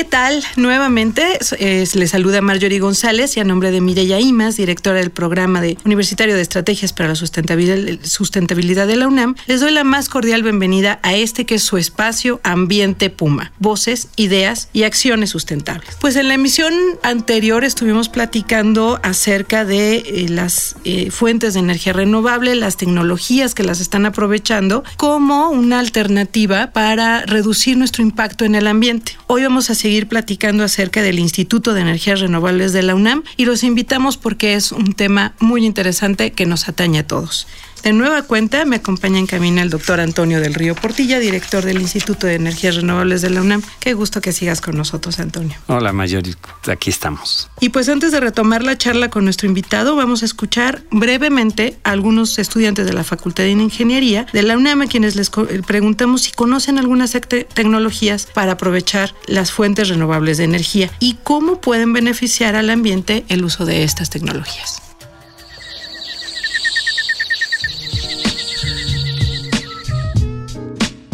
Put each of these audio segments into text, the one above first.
¿Qué tal? Nuevamente les saluda Marjorie González y a nombre de Mireya Imas, directora del programa de Universitario de Estrategias para la Sustentabilidad, Sustentabilidad de la UNAM, les doy la más cordial bienvenida a este que es su espacio Ambiente Puma, voces, ideas y acciones sustentables. Pues en la emisión anterior estuvimos platicando acerca de eh, las eh, fuentes de energía renovable, las tecnologías que las están aprovechando como una alternativa para reducir nuestro impacto en el ambiente. Hoy vamos a seguir platicando acerca del Instituto de Energías Renovables de la UNAM y los invitamos porque es un tema muy interesante que nos atañe a todos. De nueva cuenta, me acompaña en camino el doctor Antonio del Río Portilla, director del Instituto de Energías Renovables de la UNAM. Qué gusto que sigas con nosotros, Antonio. Hola, Mayor, aquí estamos. Y pues antes de retomar la charla con nuestro invitado, vamos a escuchar brevemente a algunos estudiantes de la Facultad de Ingeniería de la UNAM, a quienes les preguntamos si conocen algunas tecnologías para aprovechar las fuentes renovables de energía y cómo pueden beneficiar al ambiente el uso de estas tecnologías.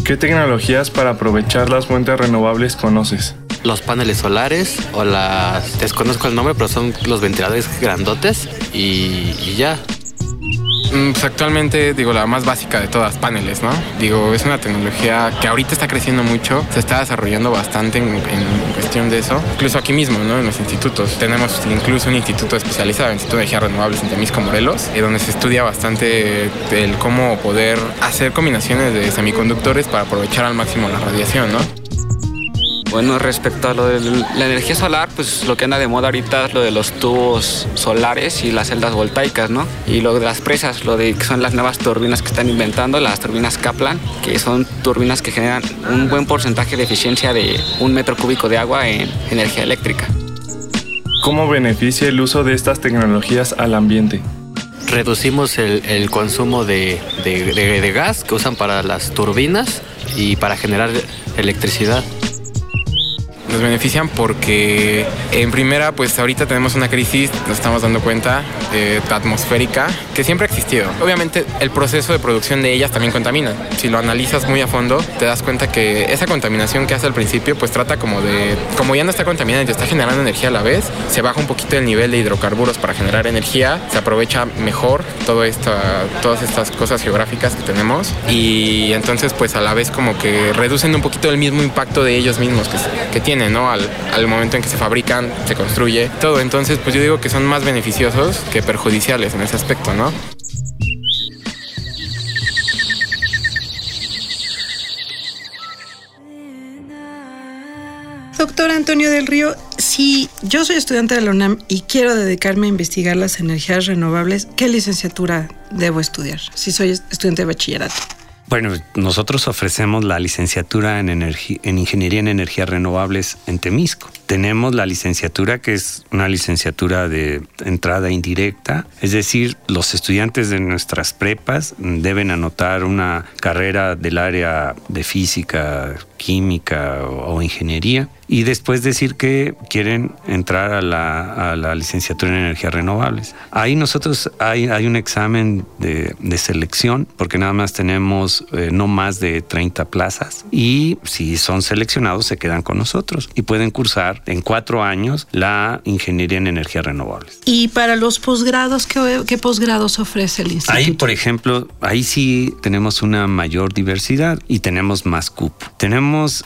¿Qué tecnologías para aprovechar las fuentes renovables conoces? Los paneles solares o las... desconozco el nombre, pero son los ventiladores grandotes y, y ya. Mm, pues actualmente, digo, la más básica de todas, paneles, ¿no? Digo, es una tecnología que ahorita está creciendo mucho, se está desarrollando bastante en, cuestión de eso. Incluso aquí mismo, ¿no? En los institutos. Tenemos incluso un instituto especializado, el Instituto de Energías Renovables en Temisco, Morelos, donde se estudia bastante el cómo poder hacer combinaciones de semiconductores para aprovechar al máximo la radiación, ¿no? Bueno, respecto a lo de la energía solar, pues lo que anda de moda ahorita es lo de los tubos solares y las celdas voltaicas, ¿no? Y lo de las presas, lo de que son las nuevas turbinas que están inventando, las turbinas Kaplan, que son turbinas que generan un buen porcentaje de eficiencia de un metro cúbico de agua en energía eléctrica. ¿Cómo beneficia el uso de estas tecnologías al ambiente? Reducimos el, consumo de, de gas que usan para las turbinas y para generar electricidad nos benefician porque en primera, pues ahorita tenemos una crisis, nos estamos dando cuenta, eh, atmosférica, que siempre ha existido. Obviamente el proceso de producción de ellas también contamina. Si lo analizas muy a fondo, te das cuenta que esa contaminación que hace al principio, pues trata como de, como ya no está contaminada y está generando energía a la vez, se baja un poquito el nivel de hidrocarburos para generar energía, se aprovecha mejor todo esta, todas estas cosas geográficas que tenemos y entonces pues a la vez como que reducen un poquito el mismo impacto de ellos mismos que, que tienen. Al, momento en que se fabrican, se construye, todo. Entonces, pues yo digo que son más beneficiosos que perjudiciales en ese aspecto, ¿no? Doctor Antonio del Río, si yo soy estudiante de la UNAM y quiero dedicarme a investigar las energías renovables, ¿qué licenciatura debo estudiar si soy estudiante de bachillerato? Bueno, nosotros ofrecemos la licenciatura en, en Ingeniería en Energías Renovables en Temisco. Tenemos la licenciatura que es una licenciatura de entrada indirecta, es decir, los estudiantes de nuestras prepas deben anotar una carrera del área de física, química o, ingeniería y después decir que quieren entrar a la, licenciatura en energías renovables. Ahí nosotros hay, hay un examen de, selección porque nada más tenemos eh, no más de 30 plazas y si son seleccionados se quedan con nosotros y pueden cursar en cuatro años la ingeniería en energías renovables. ¿Y para los posgrados qué, qué posgrados ofrece el instituto? Ahí, por ejemplo, ahí sí tenemos una mayor diversidad y tenemos más cupo. Tenemos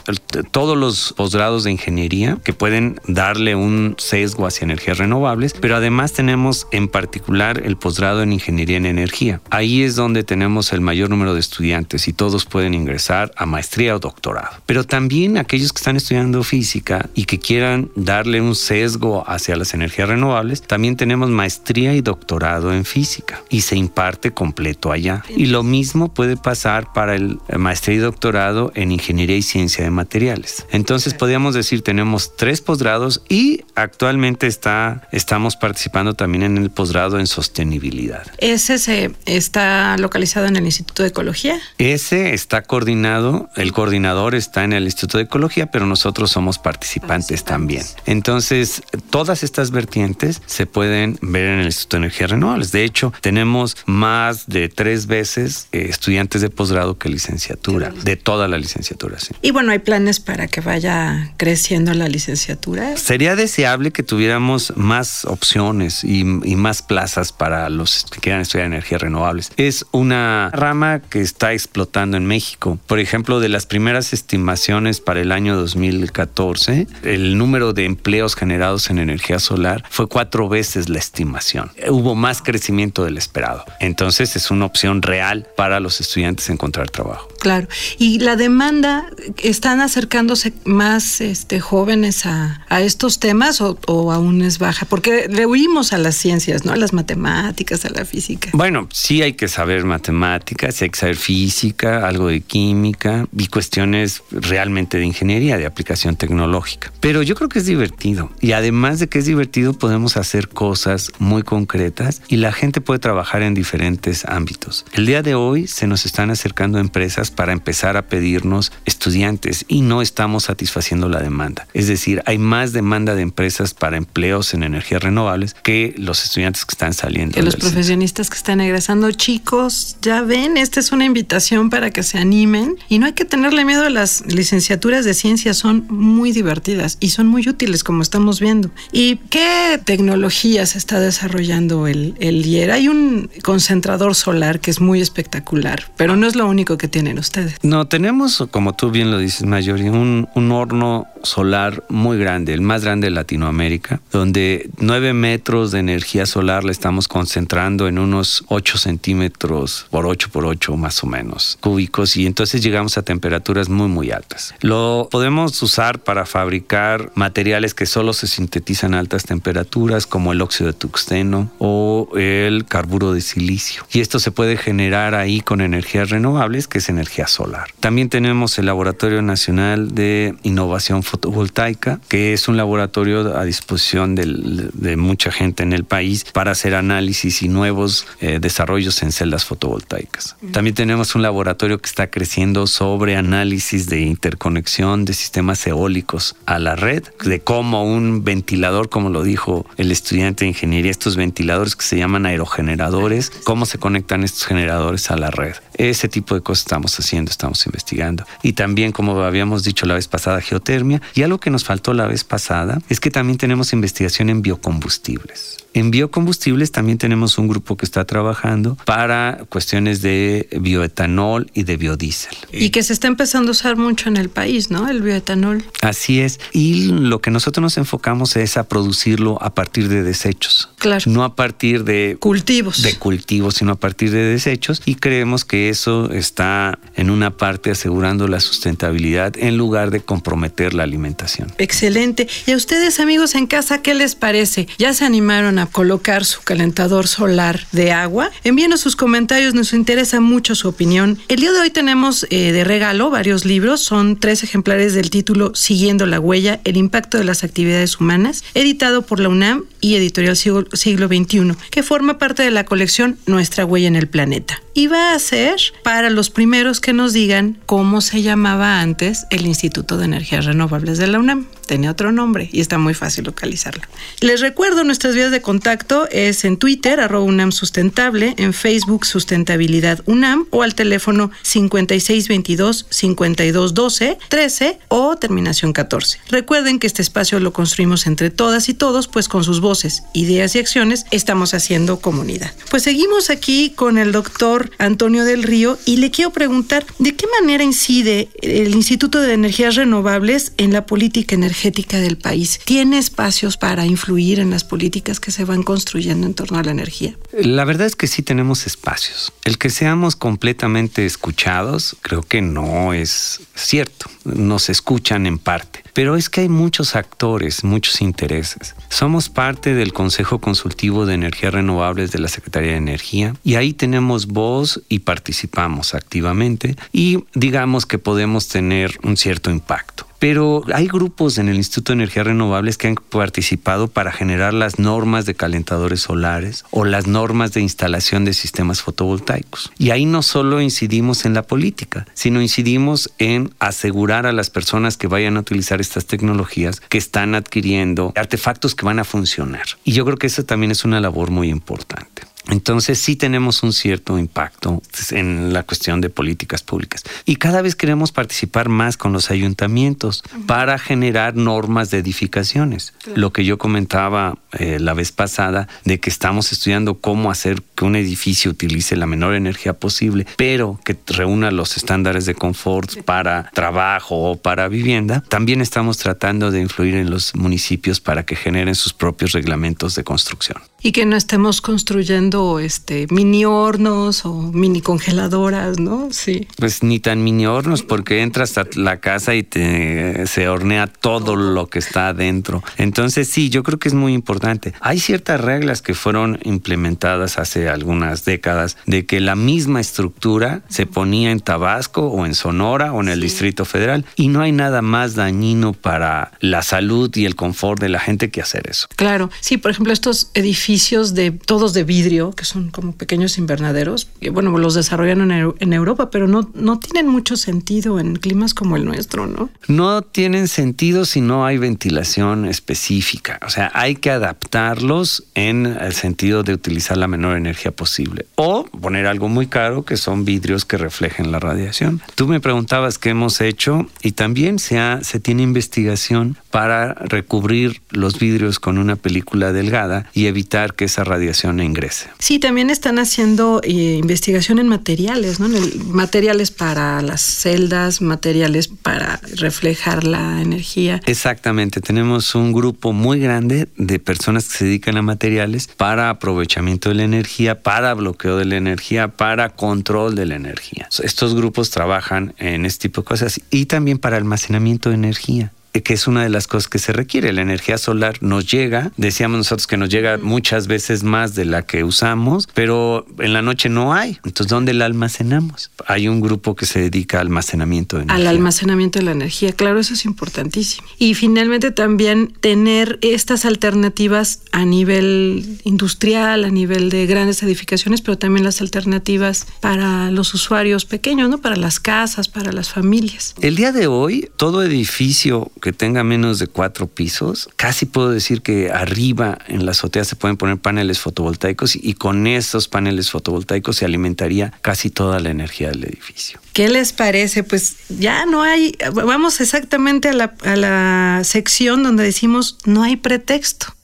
todos los posgrados de ingeniería que pueden darle un sesgo hacia energías renovables, pero además tenemos en particular el posgrado en ingeniería en energía. Ahí es donde tenemos el mayor número de estudiantes y todos pueden ingresar a maestría o doctorado. Pero también aquellos que están estudiando física y que quieran darle un sesgo hacia las energías renovables, también tenemos maestría y doctorado en física y se imparte completo allá. Y lo mismo puede pasar para el maestría y doctorado en ingeniería y ciencia de materiales. Entonces podríamos decir tenemos tres posgrados y actualmente está, estamos participando también en el posgrado en sostenibilidad. ¿Ese se está localizado en el Instituto de Ecología? Ese está coordinado, el coordinador está en el Instituto de Ecología, pero nosotros somos participantes, también. Entonces, todas estas vertientes se pueden ver en el Instituto de Energías Renovables. De hecho, tenemos más de tres veces eh, estudiantes de posgrado que licenciatura, de toda la licenciatura. Sí. Y bueno, hay planes para que vaya creciendo la licenciatura. Sería deseable que tuviéramos más opciones y, y más plazas para los que quieran estudiar energías renovables. Es una rama que está explotando en México. Por ejemplo, de las primeras estimaciones para el año 2014, el número de empleos generados en energía solar fue cuatro veces la estimación. Hubo más crecimiento del esperado. Entonces es una opción real para los estudiantes encontrar trabajo. Claro. Y la demanda, ¿están acercándose más este, jóvenes a, a estos temas o, o, aún es baja? Porque le huimos a las ciencias, ¿no? A las matemáticas, a la física. Bueno, sí hay que saber matemáticas, hay que saber física, algo de química y cuestiones realmente de ingeniería, de aplicación tecnológica. Pero yo creo que es divertido. Y además de que es divertido, podemos hacer cosas muy concretas y la gente puede trabajar en diferentes ámbitos. El día de hoy se nos están acercando empresas para empezar a pedirnos estudiantes y no estamos satisfaciendo la demanda. Es decir, hay más demanda de empresas para empleos en energías renovables que los estudiantes que están saliendo. Que los profesionistas que están egresando, chicos, ya ven, esta es una invitación para que se animen y no hay que tenerle miedo a las licenciaturas de ciencia, son muy divertidas y son muy útiles como estamos viendo. ¿Y qué tecnología se está desarrollando el, el IER? Hay un concentrador solar que es muy espectacular, pero no es lo único que tienen ustedes? No, tenemos, como tú bien lo dices, Mayori, un, un horno solar muy grande, el más grande de Latinoamérica, donde 9 metros de energía solar la estamos concentrando en unos 8 centímetros por 8 por 8 más o menos cúbicos y entonces llegamos a temperaturas muy muy altas. Lo podemos usar para fabricar materiales que solo se sintetizan a altas temperaturas como el óxido de tuxteno o el carburo de silicio. Y esto se puede generar ahí con energías renovables, que es energía solar. También tenemos el Laboratorio Nacional de Innovación Fotovoltaica, que es un laboratorio a disposición del, de mucha gente en el país para hacer análisis y nuevos eh, desarrollos en celdas fotovoltaicas. También tenemos un laboratorio que está creciendo sobre análisis de interconexión de sistemas eólicos a la red, de cómo un ventilador, como lo dijo el estudiante de ingeniería, estos ventiladores que se llaman aerogeneradores, cómo se conectan estos generadores a la red. Ese tipo de cosas estamos haciendo, estamos investigando. Y también, como habíamos dicho la vez pasada, geotermia. Y algo que nos faltó la vez pasada es que también tenemos investigación en biocombustibles. En biocombustibles también tenemos un grupo que está trabajando para cuestiones de bioetanol y de biodiesel. Y que se está empezando a usar mucho en el país, ¿no? El bioetanol. Así es. Y lo que nosotros nos enfocamos es a producirlo a partir de desechos. Claro. No a partir de cultivos. De cultivos, sino a partir de desechos. Y creemos que eso está en una parte asegurando la sustentabilidad en lugar de comprometer la alimentación. Excelente. Y a ustedes, amigos en casa, ¿qué les parece? ¿Ya se animaron a colocar su calentador solar de agua? Envíenos sus comentarios, nos interesa mucho su opinión. El día de hoy tenemos eh, de regalo varios libros, son tres ejemplares del título Siguiendo la huella, el impacto de las actividades humanas, editado por la UNAM y Editorial Siglo, Siglo XXI, que forma parte de la colección Nuestra huella en el planeta. Y va a ser para los primeros que nos digan cómo se llamaba antes el Instituto de Energías Renovables de la UNAM. Tenía otro nombre y está muy fácil localizarlo. Les recuerdo nuestras vías de contacto es en Twitter, arroba UNAM Sustentable, en Facebook Sustentabilidad UNAM o al teléfono 5622-5212 13 o terminación 14. Recuerden que este espacio lo construimos entre todas y todos, pues con sus voces, ideas y acciones estamos haciendo comunidad. Pues seguimos aquí con el doctor Antonio del Río y le quiero preguntar de qué manera incide el Instituto de Energías Renovables en la política energética del país. ¿Tiene espacios para influir en las políticas que se van construyendo en torno a la energía? La verdad es que sí tenemos espacios. El que seamos completamente escuchados creo que no es cierto. Nos escuchan en parte. Pero es que hay muchos actores, muchos intereses. Somos parte del Consejo Consultivo de Energías Renovables de la Secretaría de Energía y ahí tenemos voz y participamos activamente y digamos que podemos tener un cierto impacto. Pero hay grupos en el Instituto de Energías Renovables que han participado para generar las normas de calentadores solares o las normas de instalación de sistemas fotovoltaicos. Y ahí no solo incidimos en la política, sino incidimos en asegurar a las personas que vayan a utilizar estas tecnologías que están adquiriendo artefactos que van a funcionar. Y yo creo que eso también es una labor muy importante. Entonces sí tenemos un cierto impacto en la cuestión de políticas públicas. Y cada vez queremos participar más con los ayuntamientos para generar normas de edificaciones. Lo que yo comentaba eh, la vez pasada de que estamos estudiando cómo hacer que un edificio utilice la menor energía posible, pero que reúna los estándares de confort para trabajo o para vivienda. También estamos tratando de influir en los municipios para que generen sus propios reglamentos de construcción. Y que no estemos construyendo este mini hornos o mini congeladoras, ¿no? Sí. Pues ni tan mini hornos porque entras a la casa y te se hornea todo lo que está adentro. Entonces sí, yo creo que es muy importante. Hay ciertas reglas que fueron implementadas hace algunas décadas de que la misma estructura se ponía en Tabasco o en Sonora o en el Distrito Federal y no hay nada más dañino para la salud y el confort de la gente que hacer eso. Claro, sí, por ejemplo, estos edificios de todos de vidrio que son como pequeños invernaderos, que bueno, los desarrollan en, en, Europa, pero no, no tienen mucho sentido en climas como el nuestro, ¿no? No tienen sentido si no hay ventilación específica. O sea, hay que adaptarlos en el sentido de utilizar la menor energía posible. O poner algo muy caro, que son vidrios que reflejen la radiación. Tú me preguntabas qué hemos hecho y también se, ha, se tiene investigación para recubrir los vidrios con una película delgada y evitar que esa radiación ingrese. Sí, también están haciendo eh, investigación en materiales, ¿no? materiales para las celdas, materiales para reflejar la energía. Exactamente, tenemos un grupo muy grande de personas que se dedican a materiales para aprovechamiento de la energía, para bloqueo de la energía, para control de la energía. Estos grupos trabajan en este tipo de cosas y también para almacenamiento de energía que es una de las cosas que se requiere. La energía solar nos llega, decíamos nosotros que nos llega muchas veces más de la que usamos, pero en la noche no hay. Entonces, ¿dónde la almacenamos? Hay un grupo que se dedica al almacenamiento de energía. Al almacenamiento de la energía, claro, eso es importantísimo. Y finalmente también tener estas alternativas a nivel industrial, a nivel de grandes edificaciones, pero también las alternativas para los usuarios pequeños, ¿no? Para las casas, para las familias. El día de hoy, todo edificio que tenga menos de cuatro pisos, casi puedo decir que arriba en la azotea se pueden poner paneles fotovoltaicos y con esos paneles fotovoltaicos se alimentaría casi toda la energía del edificio. ¿Qué les parece? Pues ya no hay, vamos exactamente a la, a la sección donde decimos no hay pretexto.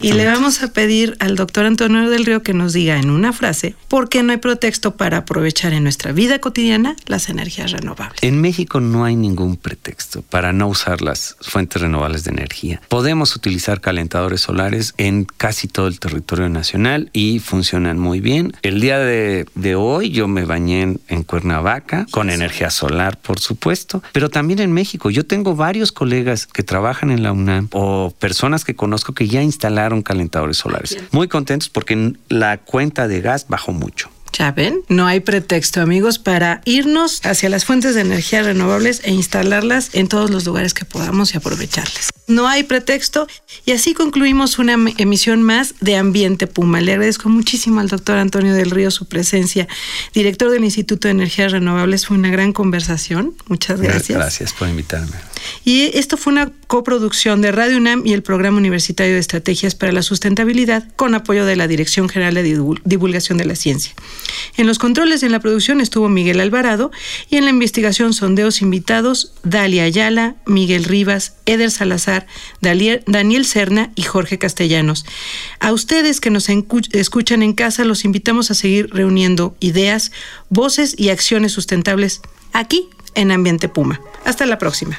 Y le vamos a pedir al doctor Antonio del Río que nos diga en una frase por qué no hay pretexto para aprovechar en nuestra vida cotidiana las energías renovables. En México no hay ningún pretexto para no usar las fuentes renovables de energía. Podemos utilizar calentadores solares en casi todo el territorio nacional y funcionan muy bien. El día de, hoy yo me bañé en, en Cuernavaca con energía solar, por supuesto, pero también en México. Yo tengo varios colegas que trabajan en la UNAM o personas que conozco que ya instalaron calentadores solares. Muy contentos porque la cuenta de gas bajó mucho. Ya ven, no hay pretexto, amigos, para irnos hacia las fuentes de energía renovables e instalarlas en todos los lugares que podamos y aprovecharles. no hay pretexto. Y así concluimos una emisión más de Ambiente Puma. Le agradezco muchísimo al doctor Antonio del Río su presencia, director del Instituto de Energías Renovables. Fue una gran conversación. Muchas gracias. Gracias por invitarme. Y esto fue una coproducción de Radio UNAM y el Programa Universitario de Estrategias para la Sustentabilidad con apoyo de la Dirección General de Divulgación de la Ciencia. En los controles y en la producción estuvo Miguel Alvarado y en la investigación sondeos invitados Dalia Ayala, Miguel Rivas, Eder Salazar, Daniel Serna y Jorge Castellanos. A ustedes que nos escuchan en casa los invitamos a seguir reuniendo ideas, voces y acciones sustentables aquí en Ambiente Puma. Hasta la próxima.